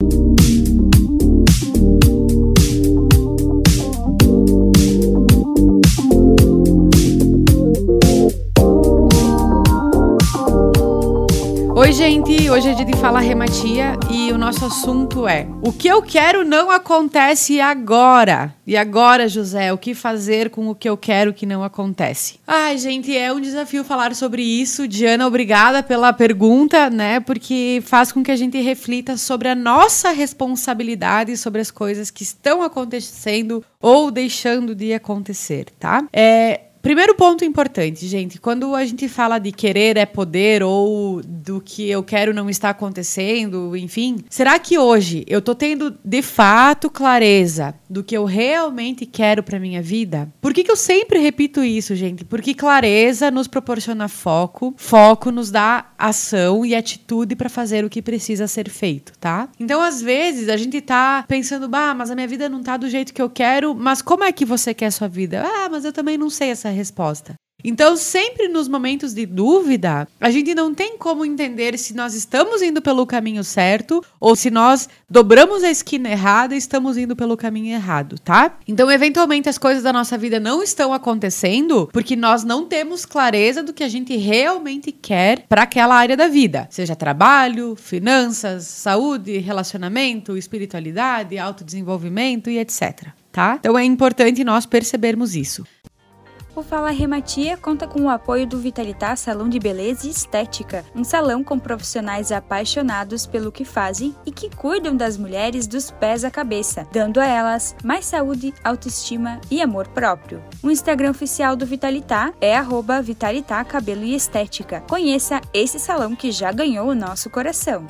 Thank you gente! Hoje é dia de falar rematia e o nosso assunto é: o que eu quero não acontece agora. E agora, José, o que fazer com o que eu quero que não acontece? Ai, gente, é um desafio falar sobre isso. Diana, obrigada pela pergunta, né? Porque faz com que a gente reflita sobre a nossa responsabilidade sobre as coisas que estão acontecendo ou deixando de acontecer, tá? É, Primeiro ponto importante, gente, quando a gente fala de querer é poder ou do que eu quero não está acontecendo, enfim, será que hoje eu tô tendo de fato clareza do que eu realmente quero para minha vida? Por que, que eu sempre repito isso, gente? Porque clareza nos proporciona foco, foco nos dá ação e atitude para fazer o que precisa ser feito, tá? Então, às vezes, a gente tá pensando, bah, mas a minha vida não tá do jeito que eu quero, mas como é que você quer a sua vida? Ah, mas eu também não sei essa resposta. Então, sempre nos momentos de dúvida, a gente não tem como entender se nós estamos indo pelo caminho certo ou se nós dobramos a esquina errada e estamos indo pelo caminho errado, tá? Então, eventualmente, as coisas da nossa vida não estão acontecendo porque nós não temos clareza do que a gente realmente quer para aquela área da vida, seja trabalho, finanças, saúde, relacionamento, espiritualidade, autodesenvolvimento e etc. Tá? Então, é importante nós percebermos isso. O Fala Rematia conta com o apoio do Vitalitar Salão de Beleza e Estética, um salão com profissionais apaixonados pelo que fazem e que cuidam das mulheres dos pés à cabeça, dando a elas mais saúde, autoestima e amor próprio. O Instagram oficial do Vitalitar é arroba Vitalitar Cabelo e Estética. Conheça esse salão que já ganhou o nosso coração.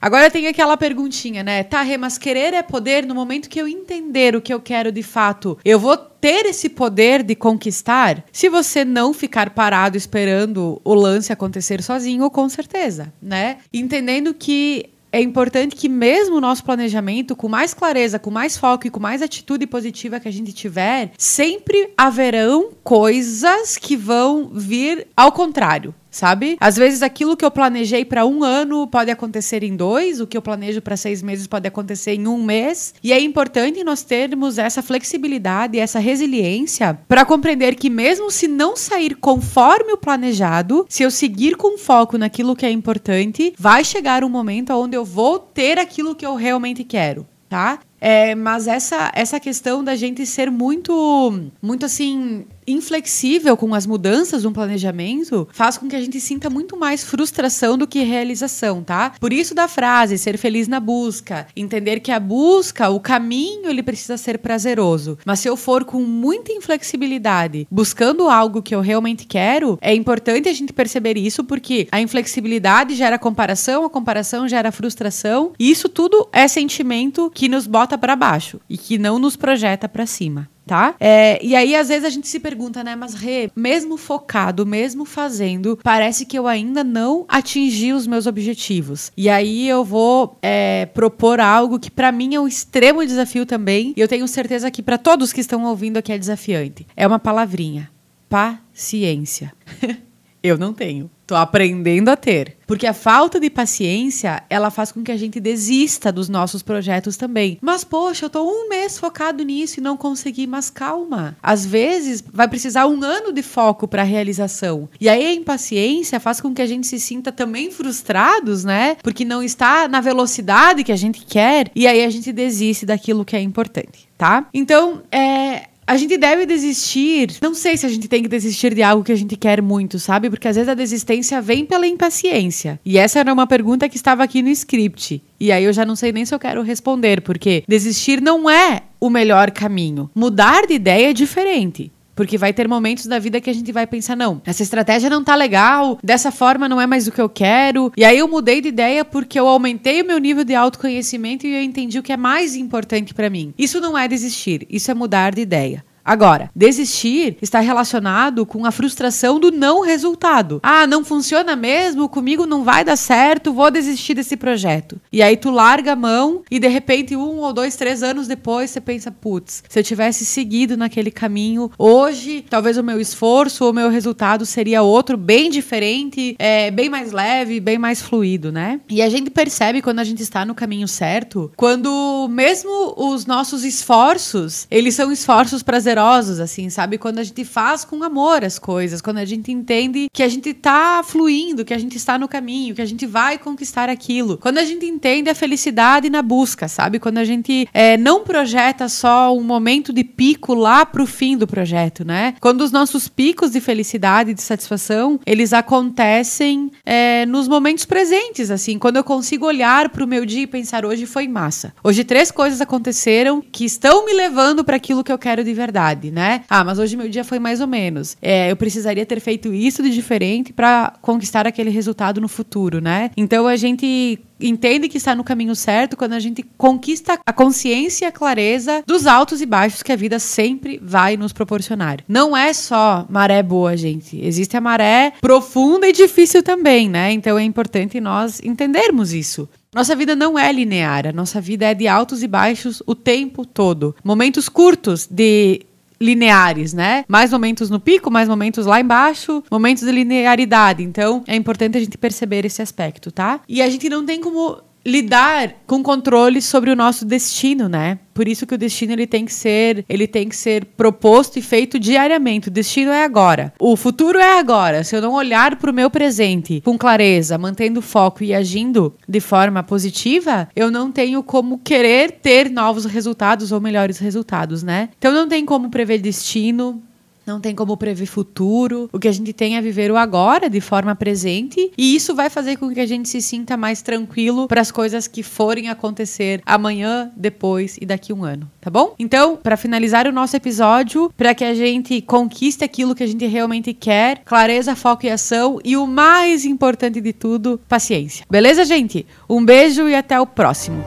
Agora tem aquela perguntinha, né? Tá, Rê, mas querer é poder no momento que eu entender o que eu quero de fato. Eu vou ter esse poder de conquistar se você não ficar parado esperando o lance acontecer sozinho, com certeza, né? Entendendo que é importante que mesmo o nosso planejamento, com mais clareza, com mais foco e com mais atitude positiva que a gente tiver, sempre haverão coisas que vão vir ao contrário sabe? Às vezes aquilo que eu planejei para um ano pode acontecer em dois, o que eu planejo para seis meses pode acontecer em um mês. E é importante nós termos essa flexibilidade, essa resiliência para compreender que mesmo se não sair conforme o planejado, se eu seguir com foco naquilo que é importante, vai chegar um momento onde eu vou ter aquilo que eu realmente quero tá? É, mas essa, essa questão da gente ser muito, muito assim, inflexível com as mudanças no planejamento faz com que a gente sinta muito mais frustração do que realização, tá? Por isso da frase ser feliz na busca, entender que a busca, o caminho, ele precisa ser prazeroso. Mas se eu for com muita inflexibilidade, buscando algo que eu realmente quero, é importante a gente perceber isso porque a inflexibilidade gera comparação, a comparação gera frustração, e isso tudo é sentimento que nos bota para baixo e que não nos projeta para cima tá? É, e aí, às vezes, a gente se pergunta, né? Mas, Rê, mesmo focado, mesmo fazendo, parece que eu ainda não atingi os meus objetivos. E aí eu vou é, propor algo que para mim é um extremo desafio também. E eu tenho certeza que para todos que estão ouvindo aqui é desafiante. É uma palavrinha: paciência. eu não tenho. Tô aprendendo a ter. Porque a falta de paciência, ela faz com que a gente desista dos nossos projetos também. Mas, poxa, eu tô um mês focado nisso e não consegui, mas calma. Às vezes, vai precisar um ano de foco para realização. E aí a impaciência faz com que a gente se sinta também frustrados, né? Porque não está na velocidade que a gente quer. E aí a gente desiste daquilo que é importante, tá? Então, é, a gente deve desistir. Não sei se a gente tem que desistir de algo que a gente quer muito, sabe? Porque às vezes a desistência vem pela impaciência. E essa era uma pergunta que estava aqui no script. E aí eu já não sei nem se eu quero responder, porque desistir não é o melhor caminho. Mudar de ideia é diferente. Porque vai ter momentos da vida que a gente vai pensar, não, essa estratégia não tá legal, dessa forma não é mais o que eu quero. E aí eu mudei de ideia porque eu aumentei o meu nível de autoconhecimento e eu entendi o que é mais importante para mim. Isso não é desistir, isso é mudar de ideia. Agora, desistir está relacionado com a frustração do não resultado. Ah, não funciona mesmo, comigo não vai dar certo, vou desistir desse projeto. E aí tu larga a mão e de repente um ou dois, três anos depois você pensa, putz, se eu tivesse seguido naquele caminho, hoje talvez o meu esforço ou o meu resultado seria outro, bem diferente, é, bem mais leve, bem mais fluido, né? E a gente percebe quando a gente está no caminho certo, quando mesmo os nossos esforços, eles são esforços prazerosos, assim, sabe? Quando a gente faz com amor as coisas, quando a gente entende que a gente tá fluindo, que a gente está no caminho, que a gente vai conquistar aquilo. Quando a gente entende a felicidade na busca, sabe? Quando a gente é, não projeta só um momento de pico lá pro fim do projeto, né? Quando os nossos picos de felicidade, de satisfação, eles acontecem é, nos momentos presentes, assim, quando eu consigo olhar pro meu dia e pensar hoje foi massa. Hoje três coisas aconteceram que estão me levando para aquilo que eu quero de verdade, né? Ah, mas hoje meu dia foi mais ou menos. É, eu precisaria ter feito isso de diferente para conquistar aquele resultado no futuro, né? Então a gente entende que está no caminho certo quando a gente conquista a consciência e a clareza dos altos e baixos que a vida sempre vai nos proporcionar. Não é só maré boa, gente. Existe a maré profunda e difícil também, né? Então é importante nós entendermos isso. Nossa vida não é linear, a nossa vida é de altos e baixos o tempo todo. Momentos curtos de lineares, né? Mais momentos no pico, mais momentos lá embaixo, momentos de linearidade. Então, é importante a gente perceber esse aspecto, tá? E a gente não tem como lidar com controle sobre o nosso destino, né? Por isso que o destino ele tem que ser, ele tem que ser proposto e feito diariamente. O destino é agora. O futuro é agora. Se eu não olhar para o meu presente com clareza, mantendo foco e agindo de forma positiva, eu não tenho como querer ter novos resultados ou melhores resultados, né? Então não tem como prever destino, não tem como prever futuro. O que a gente tem é viver o agora de forma presente e isso vai fazer com que a gente se sinta mais tranquilo para as coisas que forem acontecer amanhã, depois e daqui um ano, tá bom? Então, para finalizar o nosso episódio, para que a gente conquiste aquilo que a gente realmente quer, clareza, foco e ação e o mais importante de tudo, paciência. Beleza, gente? Um beijo e até o próximo.